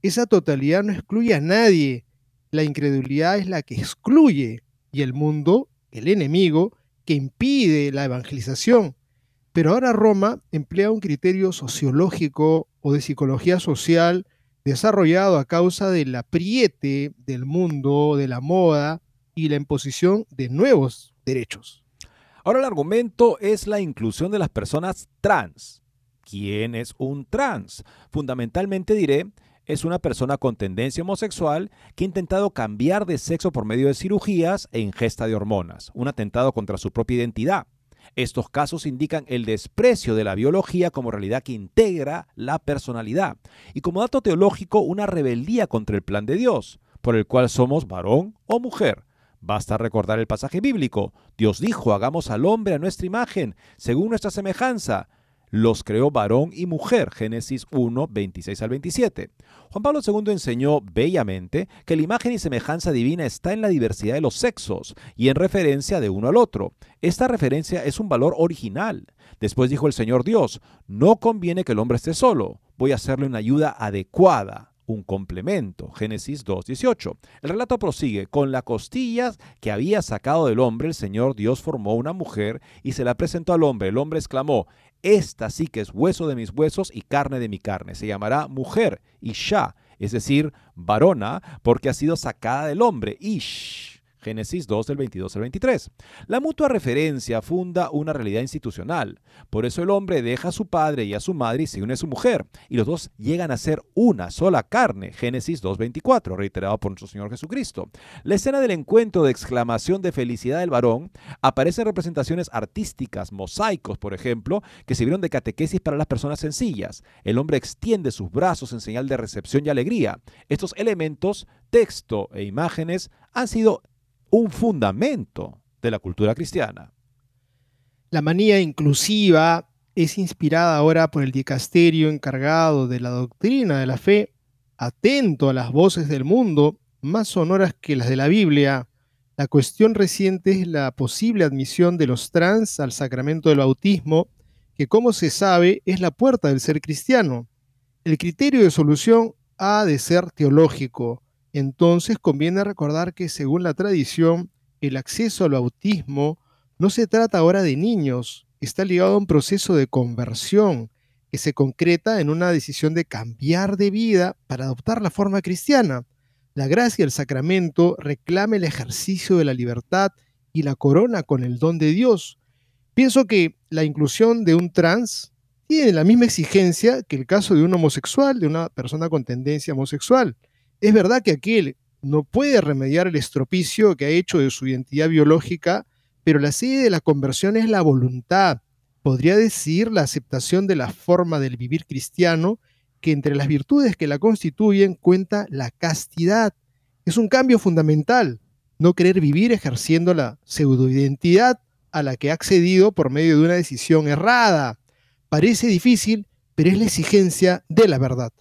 Esa totalidad no excluye a nadie, la incredulidad es la que excluye y el mundo, el enemigo, que impide la evangelización. Pero ahora Roma emplea un criterio sociológico o de psicología social desarrollado a causa del apriete del mundo, de la moda y la imposición de nuevos derechos. Ahora el argumento es la inclusión de las personas trans. ¿Quién es un trans? Fundamentalmente diré, es una persona con tendencia homosexual que ha intentado cambiar de sexo por medio de cirugías e ingesta de hormonas, un atentado contra su propia identidad. Estos casos indican el desprecio de la biología como realidad que integra la personalidad y como dato teológico una rebeldía contra el plan de Dios, por el cual somos varón o mujer. Basta recordar el pasaje bíblico. Dios dijo, hagamos al hombre a nuestra imagen, según nuestra semejanza, los creó varón y mujer, Génesis 1, 26 al 27. Juan Pablo II enseñó bellamente que la imagen y semejanza divina está en la diversidad de los sexos y en referencia de uno al otro. Esta referencia es un valor original. Después dijo el Señor Dios, no conviene que el hombre esté solo, voy a hacerle una ayuda adecuada un complemento. Génesis 2.18. El relato prosigue, con la costillas que había sacado del hombre, el Señor Dios formó una mujer y se la presentó al hombre. El hombre exclamó, esta sí que es hueso de mis huesos y carne de mi carne. Se llamará mujer, Isha, es decir, varona, porque ha sido sacada del hombre, Ish. Génesis 2 del 22 al 23. La mutua referencia funda una realidad institucional. Por eso el hombre deja a su padre y a su madre y se une a su mujer, y los dos llegan a ser una sola carne. Génesis 2.24, reiterado por nuestro Señor Jesucristo. La escena del encuentro de exclamación de felicidad del varón aparece en representaciones artísticas, mosaicos, por ejemplo, que sirvieron de catequesis para las personas sencillas. El hombre extiende sus brazos en señal de recepción y alegría. Estos elementos, texto e imágenes, han sido un fundamento de la cultura cristiana. La manía inclusiva es inspirada ahora por el dicasterio encargado de la doctrina de la fe, atento a las voces del mundo, más sonoras que las de la Biblia. La cuestión reciente es la posible admisión de los trans al sacramento del bautismo, que como se sabe es la puerta del ser cristiano. El criterio de solución ha de ser teológico, entonces conviene recordar que según la tradición, el acceso al bautismo no se trata ahora de niños, está ligado a un proceso de conversión que se concreta en una decisión de cambiar de vida para adoptar la forma cristiana. La gracia del sacramento reclama el ejercicio de la libertad y la corona con el don de Dios. Pienso que la inclusión de un trans tiene la misma exigencia que el caso de un homosexual, de una persona con tendencia homosexual. Es verdad que aquel no puede remediar el estropicio que ha hecho de su identidad biológica, pero la sede de la conversión es la voluntad. podría decir la aceptación de la forma del vivir cristiano, que entre las virtudes que la constituyen cuenta la castidad. Es un cambio fundamental, no querer vivir ejerciendo la pseudoidentidad a la que ha accedido por medio de una decisión errada. Parece difícil, pero es la exigencia de la verdad.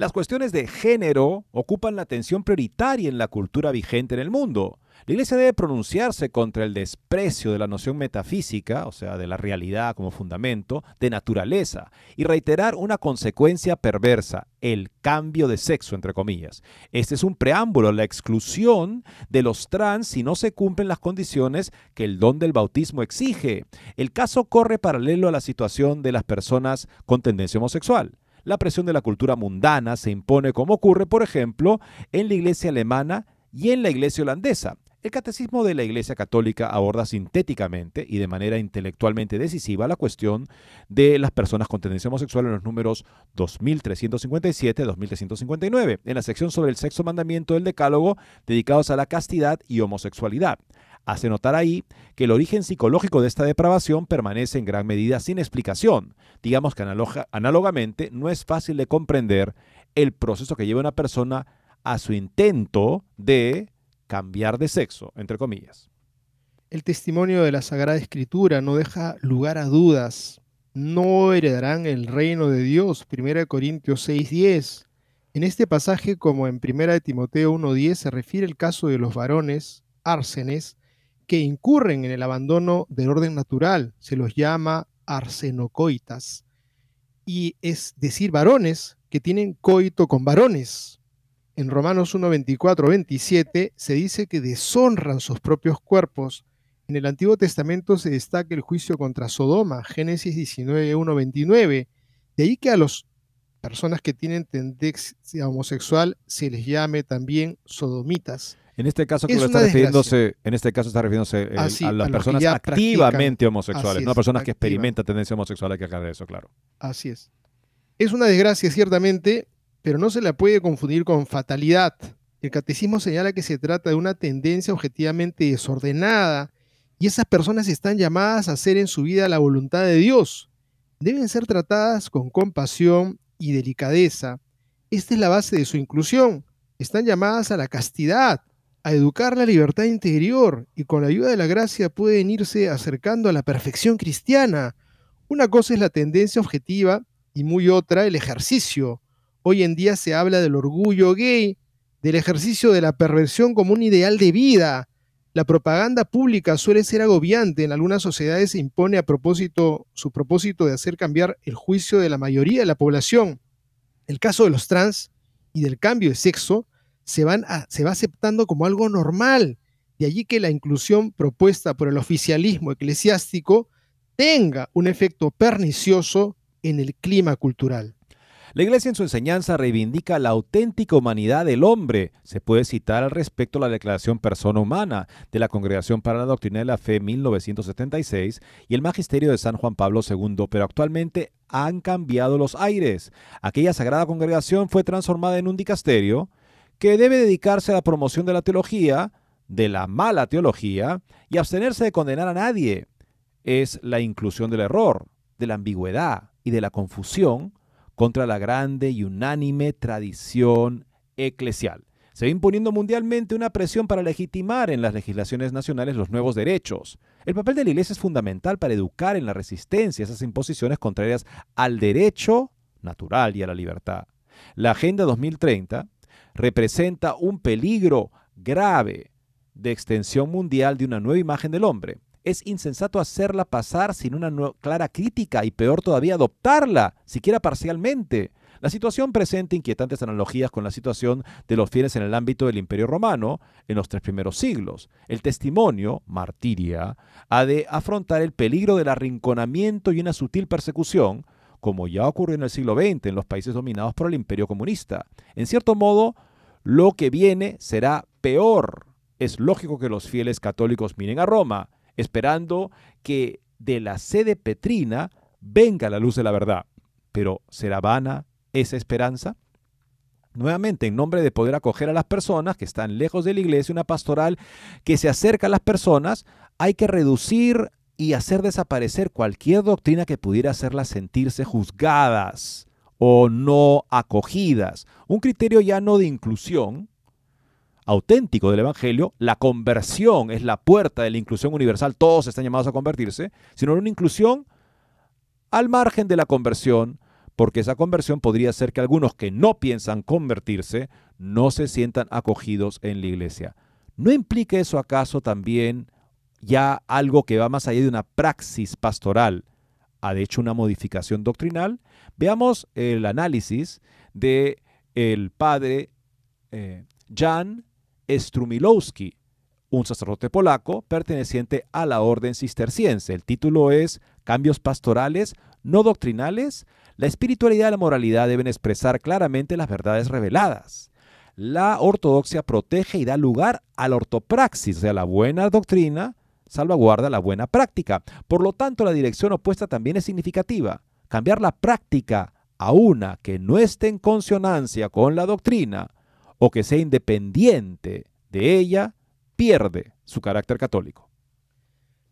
Las cuestiones de género ocupan la atención prioritaria en la cultura vigente en el mundo. La Iglesia debe pronunciarse contra el desprecio de la noción metafísica, o sea, de la realidad como fundamento, de naturaleza, y reiterar una consecuencia perversa, el cambio de sexo, entre comillas. Este es un preámbulo a la exclusión de los trans si no se cumplen las condiciones que el don del bautismo exige. El caso corre paralelo a la situación de las personas con tendencia homosexual. La presión de la cultura mundana se impone como ocurre, por ejemplo, en la iglesia alemana y en la iglesia holandesa. El catecismo de la Iglesia Católica aborda sintéticamente y de manera intelectualmente decisiva la cuestión de las personas con tendencia homosexual en los números 2357 2359, en la sección sobre el sexto mandamiento del Decálogo dedicados a la castidad y homosexualidad. Hace notar ahí que el origen psicológico de esta depravación permanece en gran medida sin explicación. Digamos que análogamente no es fácil de comprender el proceso que lleva una persona a su intento de cambiar de sexo, entre comillas. El testimonio de la Sagrada Escritura no deja lugar a dudas. No heredarán el reino de Dios, 1 Corintios 6:10. En este pasaje, como en 1 Timoteo 1:10, se refiere el caso de los varones, ársenes, que incurren en el abandono del orden natural. Se los llama arsenocoitas. Y es decir, varones que tienen coito con varones, en Romanos 1, 24, 27 se dice que deshonran sus propios cuerpos. En el Antiguo Testamento se destaca el juicio contra Sodoma, Génesis 19, 1, 29. De ahí que a las personas que tienen tendencia homosexual se les llame también sodomitas. En este caso, está refiriéndose, en este caso está refiriéndose eh, a las personas activamente homosexuales, no a personas que experimentan tendencia homosexual, hay que aclarar eso, claro. Así es. Es una desgracia, ciertamente, pero no se la puede confundir con fatalidad. El catecismo señala que se trata de una tendencia objetivamente desordenada y esas personas están llamadas a hacer en su vida la voluntad de Dios. Deben ser tratadas con compasión y delicadeza. Esta es la base de su inclusión. Están llamadas a la castidad, a educar la libertad interior y con la ayuda de la gracia pueden irse acercando a la perfección cristiana. Una cosa es la tendencia objetiva y muy otra el ejercicio Hoy en día se habla del orgullo gay, del ejercicio de la perversión como un ideal de vida. La propaganda pública suele ser agobiante. En algunas sociedades se impone a propósito su propósito de hacer cambiar el juicio de la mayoría de la población. El caso de los trans y del cambio de sexo se, van se va aceptando como algo normal. De allí que la inclusión propuesta por el oficialismo eclesiástico tenga un efecto pernicioso en el clima cultural. La Iglesia en su enseñanza reivindica la auténtica humanidad del hombre. Se puede citar al respecto la Declaración Persona Humana de la Congregación para la Doctrina de la Fe 1976 y el Magisterio de San Juan Pablo II, pero actualmente han cambiado los aires. Aquella sagrada congregación fue transformada en un dicasterio que debe dedicarse a la promoción de la teología, de la mala teología y abstenerse de condenar a nadie. Es la inclusión del error, de la ambigüedad y de la confusión contra la grande y unánime tradición eclesial. Se va imponiendo mundialmente una presión para legitimar en las legislaciones nacionales los nuevos derechos. El papel de la Iglesia es fundamental para educar en la resistencia a esas imposiciones contrarias al derecho natural y a la libertad. La Agenda 2030 representa un peligro grave de extensión mundial de una nueva imagen del hombre es insensato hacerla pasar sin una clara crítica y peor todavía adoptarla, siquiera parcialmente. La situación presenta inquietantes analogías con la situación de los fieles en el ámbito del Imperio Romano en los tres primeros siglos. El testimonio, martiria, ha de afrontar el peligro del arrinconamiento y una sutil persecución, como ya ocurrió en el siglo XX en los países dominados por el Imperio comunista. En cierto modo, lo que viene será peor. Es lógico que los fieles católicos miren a Roma esperando que de la sede petrina venga la luz de la verdad. Pero ¿será vana esa esperanza? Nuevamente, en nombre de poder acoger a las personas que están lejos de la iglesia, una pastoral que se acerca a las personas, hay que reducir y hacer desaparecer cualquier doctrina que pudiera hacerlas sentirse juzgadas o no acogidas. Un criterio ya no de inclusión auténtico del Evangelio, la conversión es la puerta de la inclusión universal, todos están llamados a convertirse, sino una inclusión al margen de la conversión, porque esa conversión podría ser que algunos que no piensan convertirse no se sientan acogidos en la iglesia. ¿No implica eso acaso también ya algo que va más allá de una praxis pastoral, ha de hecho una modificación doctrinal. Veamos el análisis de el padre eh, Jan Strumilowski, un sacerdote polaco perteneciente a la orden cisterciense. El título es Cambios pastorales no doctrinales. La espiritualidad y la moralidad deben expresar claramente las verdades reveladas. La ortodoxia protege y da lugar a la ortopraxis, o sea, la buena doctrina, salvaguarda la buena práctica. Por lo tanto, la dirección opuesta también es significativa. Cambiar la práctica a una que no esté en consonancia con la doctrina o que sea independiente de ella, pierde su carácter católico.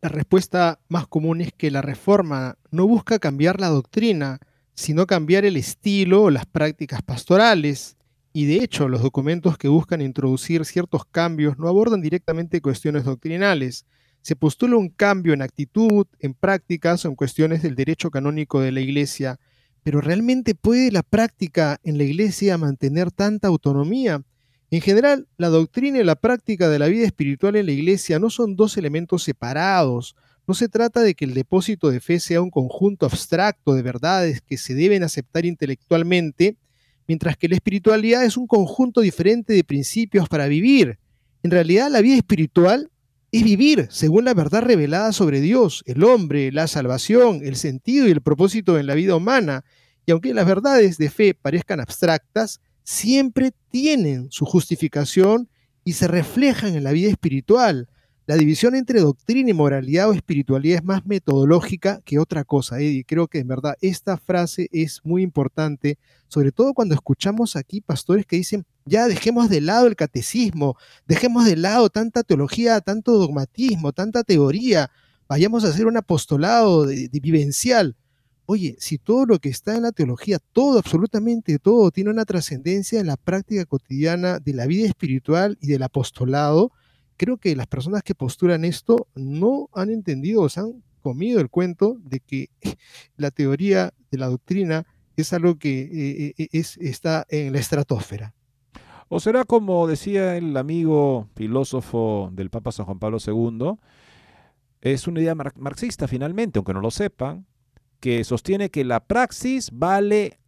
La respuesta más común es que la reforma no busca cambiar la doctrina, sino cambiar el estilo o las prácticas pastorales. Y de hecho, los documentos que buscan introducir ciertos cambios no abordan directamente cuestiones doctrinales, se postula un cambio en actitud, en prácticas o en cuestiones del derecho canónico de la Iglesia, pero ¿realmente puede la práctica en la Iglesia mantener tanta autonomía? En general, la doctrina y la práctica de la vida espiritual en la Iglesia no son dos elementos separados. No se trata de que el depósito de fe sea un conjunto abstracto de verdades que se deben aceptar intelectualmente, mientras que la espiritualidad es un conjunto diferente de principios para vivir. En realidad, la vida espiritual es vivir según la verdad revelada sobre Dios, el hombre, la salvación, el sentido y el propósito en la vida humana. Y aunque las verdades de fe parezcan abstractas, siempre tienen su justificación y se reflejan en la vida espiritual. La división entre doctrina y moralidad o espiritualidad es más metodológica que otra cosa, Eddie. Creo que en verdad esta frase es muy importante, sobre todo cuando escuchamos aquí pastores que dicen, ya dejemos de lado el catecismo, dejemos de lado tanta teología, tanto dogmatismo, tanta teoría, vayamos a hacer un apostolado vivencial. Oye, si todo lo que está en la teología, todo, absolutamente todo, tiene una trascendencia en la práctica cotidiana de la vida espiritual y del apostolado, creo que las personas que postulan esto no han entendido o se han comido el cuento de que [laughs] la teoría de la doctrina es algo que eh, eh, es, está en la estratosfera. O será como decía el amigo filósofo del Papa San Juan Pablo II, es una idea marxista finalmente, aunque no lo sepan, que sostiene que la praxis vale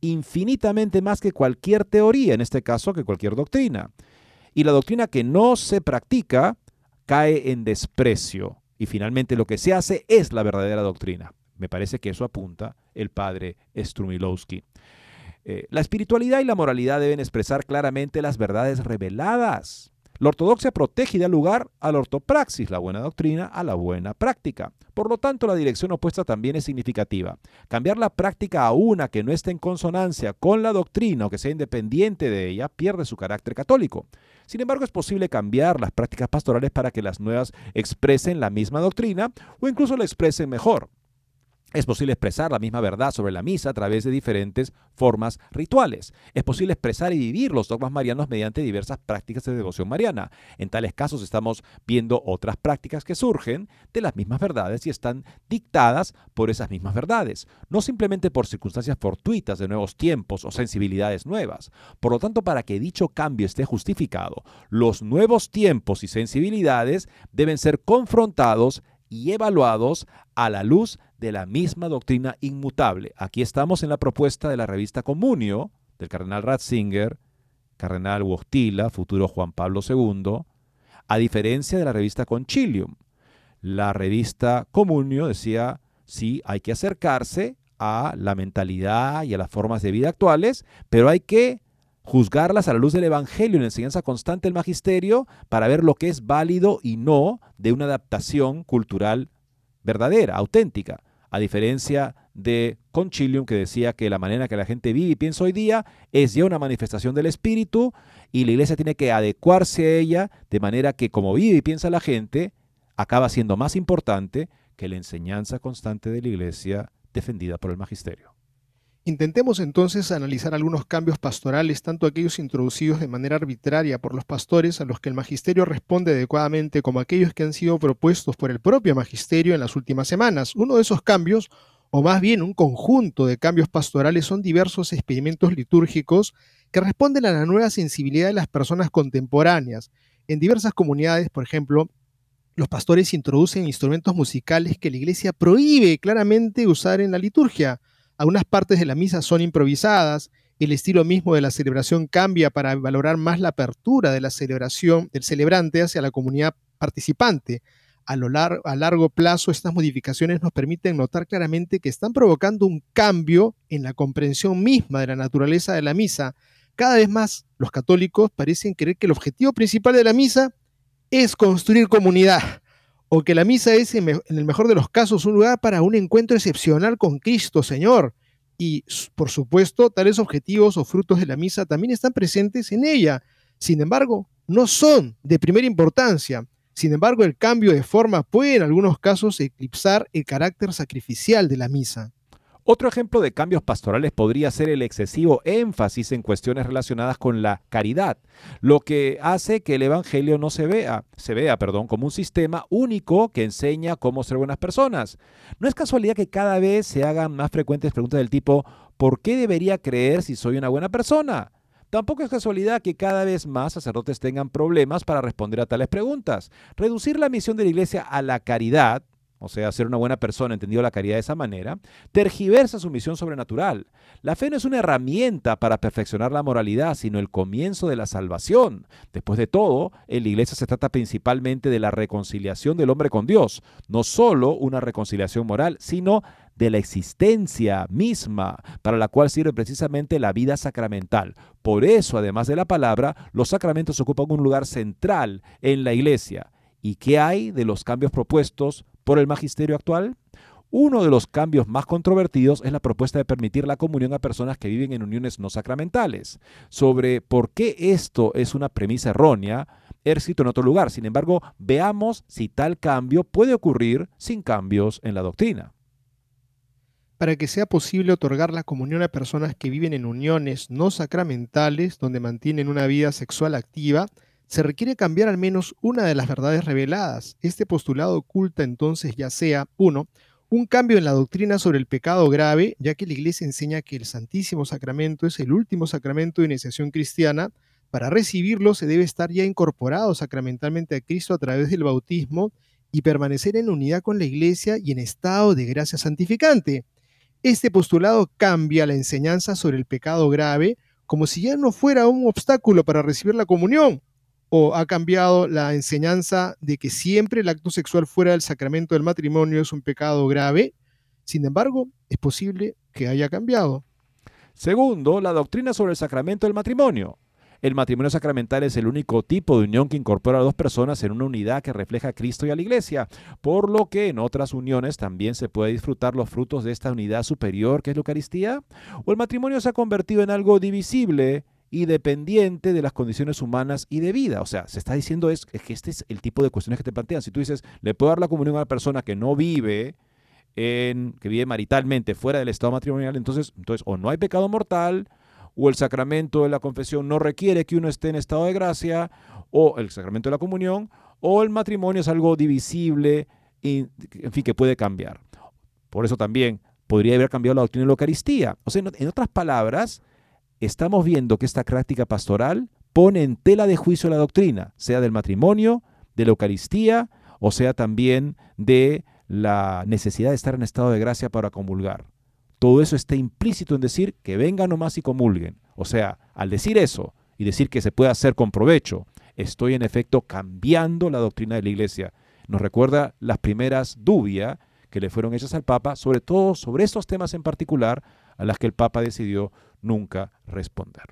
infinitamente más que cualquier teoría, en este caso que cualquier doctrina. Y la doctrina que no se practica cae en desprecio. Y finalmente lo que se hace es la verdadera doctrina. Me parece que eso apunta el padre Strumilowski. Eh, la espiritualidad y la moralidad deben expresar claramente las verdades reveladas. La ortodoxia protege y da lugar a la ortopraxis, la buena doctrina, a la buena práctica. Por lo tanto, la dirección opuesta también es significativa. Cambiar la práctica a una que no esté en consonancia con la doctrina o que sea independiente de ella pierde su carácter católico. Sin embargo, es posible cambiar las prácticas pastorales para que las nuevas expresen la misma doctrina o incluso la expresen mejor. Es posible expresar la misma verdad sobre la misa a través de diferentes formas rituales. Es posible expresar y vivir los dogmas marianos mediante diversas prácticas de devoción mariana. En tales casos estamos viendo otras prácticas que surgen de las mismas verdades y están dictadas por esas mismas verdades, no simplemente por circunstancias fortuitas de nuevos tiempos o sensibilidades nuevas. Por lo tanto, para que dicho cambio esté justificado, los nuevos tiempos y sensibilidades deben ser confrontados y evaluados a la luz de la misma doctrina inmutable. Aquí estamos en la propuesta de la revista Comunio del cardenal Ratzinger, cardenal Wojtyla, futuro Juan Pablo II, a diferencia de la revista Concilium. La revista Comunio decía, sí, hay que acercarse a la mentalidad y a las formas de vida actuales, pero hay que juzgarlas a la luz del Evangelio y la enseñanza constante del magisterio para ver lo que es válido y no de una adaptación cultural verdadera, auténtica, a diferencia de Concilium que decía que la manera que la gente vive y piensa hoy día es ya una manifestación del Espíritu y la iglesia tiene que adecuarse a ella de manera que como vive y piensa la gente acaba siendo más importante que la enseñanza constante de la Iglesia defendida por el Magisterio. Intentemos entonces analizar algunos cambios pastorales, tanto aquellos introducidos de manera arbitraria por los pastores a los que el magisterio responde adecuadamente, como aquellos que han sido propuestos por el propio magisterio en las últimas semanas. Uno de esos cambios, o más bien un conjunto de cambios pastorales, son diversos experimentos litúrgicos que responden a la nueva sensibilidad de las personas contemporáneas. En diversas comunidades, por ejemplo, los pastores introducen instrumentos musicales que la iglesia prohíbe claramente usar en la liturgia algunas partes de la misa son improvisadas, el estilo mismo de la celebración cambia para valorar más la apertura de la celebración del celebrante hacia la comunidad participante. A, lo a largo plazo, estas modificaciones nos permiten notar claramente que están provocando un cambio en la comprensión misma de la naturaleza de la misa. Cada vez más los católicos parecen creer que el objetivo principal de la misa es construir comunidad, o que la misa es, en el mejor de los casos, un lugar para un encuentro excepcional con Cristo, Señor. Y, por supuesto, tales objetivos o frutos de la misa también están presentes en ella. Sin embargo, no son de primera importancia. Sin embargo, el cambio de forma puede en algunos casos eclipsar el carácter sacrificial de la misa. Otro ejemplo de cambios pastorales podría ser el excesivo énfasis en cuestiones relacionadas con la caridad, lo que hace que el evangelio no se vea, se vea, perdón, como un sistema único que enseña cómo ser buenas personas. No es casualidad que cada vez se hagan más frecuentes preguntas del tipo ¿por qué debería creer si soy una buena persona? Tampoco es casualidad que cada vez más sacerdotes tengan problemas para responder a tales preguntas. Reducir la misión de la iglesia a la caridad o sea, ser una buena persona, entendido la caridad de esa manera, tergiversa su misión sobrenatural. La fe no es una herramienta para perfeccionar la moralidad, sino el comienzo de la salvación. Después de todo, en la iglesia se trata principalmente de la reconciliación del hombre con Dios, no solo una reconciliación moral, sino de la existencia misma, para la cual sirve precisamente la vida sacramental. Por eso, además de la palabra, los sacramentos ocupan un lugar central en la iglesia. ¿Y qué hay de los cambios propuestos por el magisterio actual? Uno de los cambios más controvertidos es la propuesta de permitir la comunión a personas que viven en uniones no sacramentales. Sobre por qué esto es una premisa errónea, he escrito en otro lugar. Sin embargo, veamos si tal cambio puede ocurrir sin cambios en la doctrina. Para que sea posible otorgar la comunión a personas que viven en uniones no sacramentales, donde mantienen una vida sexual activa, se requiere cambiar al menos una de las verdades reveladas. Este postulado oculta entonces ya sea, uno, un cambio en la doctrina sobre el pecado grave, ya que la Iglesia enseña que el Santísimo Sacramento es el último sacramento de iniciación cristiana. Para recibirlo se debe estar ya incorporado sacramentalmente a Cristo a través del bautismo y permanecer en unidad con la Iglesia y en estado de gracia santificante. Este postulado cambia la enseñanza sobre el pecado grave como si ya no fuera un obstáculo para recibir la comunión, o ha cambiado la enseñanza de que siempre el acto sexual fuera del sacramento del matrimonio es un pecado grave. Sin embargo, es posible que haya cambiado. Segundo, la doctrina sobre el sacramento del matrimonio. El matrimonio sacramental es el único tipo de unión que incorpora a dos personas en una unidad que refleja a Cristo y a la Iglesia, por lo que en otras uniones también se puede disfrutar los frutos de esta unidad superior que es la Eucaristía. O el matrimonio se ha convertido en algo divisible y dependiente de las condiciones humanas y de vida. O sea, se está diciendo es, que este es el tipo de cuestiones que te plantean. Si tú dices, le puedo dar la comunión a una persona que no vive, en, que vive maritalmente fuera del estado matrimonial, entonces, entonces o no hay pecado mortal, o el sacramento de la confesión no requiere que uno esté en estado de gracia, o el sacramento de la comunión, o el matrimonio es algo divisible, en fin, que puede cambiar. Por eso también podría haber cambiado la doctrina de la Eucaristía. O sea, en otras palabras, estamos viendo que esta práctica pastoral pone en tela de juicio la doctrina, sea del matrimonio, de la Eucaristía, o sea también de la necesidad de estar en estado de gracia para comulgar. Todo eso está implícito en decir que vengan nomás y comulguen. O sea, al decir eso y decir que se puede hacer con provecho, estoy en efecto cambiando la doctrina de la Iglesia. Nos recuerda las primeras dubias que le fueron hechas al Papa, sobre todo sobre estos temas en particular, a las que el Papa decidió nunca responder.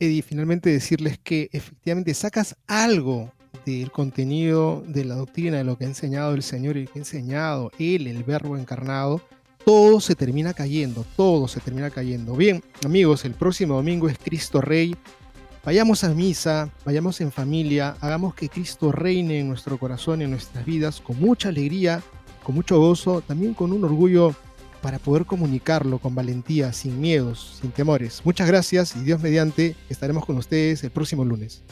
Eddie, finalmente decirles que efectivamente sacas algo del contenido de la doctrina, de lo que ha enseñado el Señor y que ha enseñado Él, el Verbo encarnado, todo se termina cayendo, todo se termina cayendo. Bien, amigos, el próximo domingo es Cristo Rey. Vayamos a misa, vayamos en familia, hagamos que Cristo reine en nuestro corazón y en nuestras vidas con mucha alegría con mucho gozo, también con un orgullo para poder comunicarlo con valentía, sin miedos, sin temores. Muchas gracias y Dios mediante estaremos con ustedes el próximo lunes.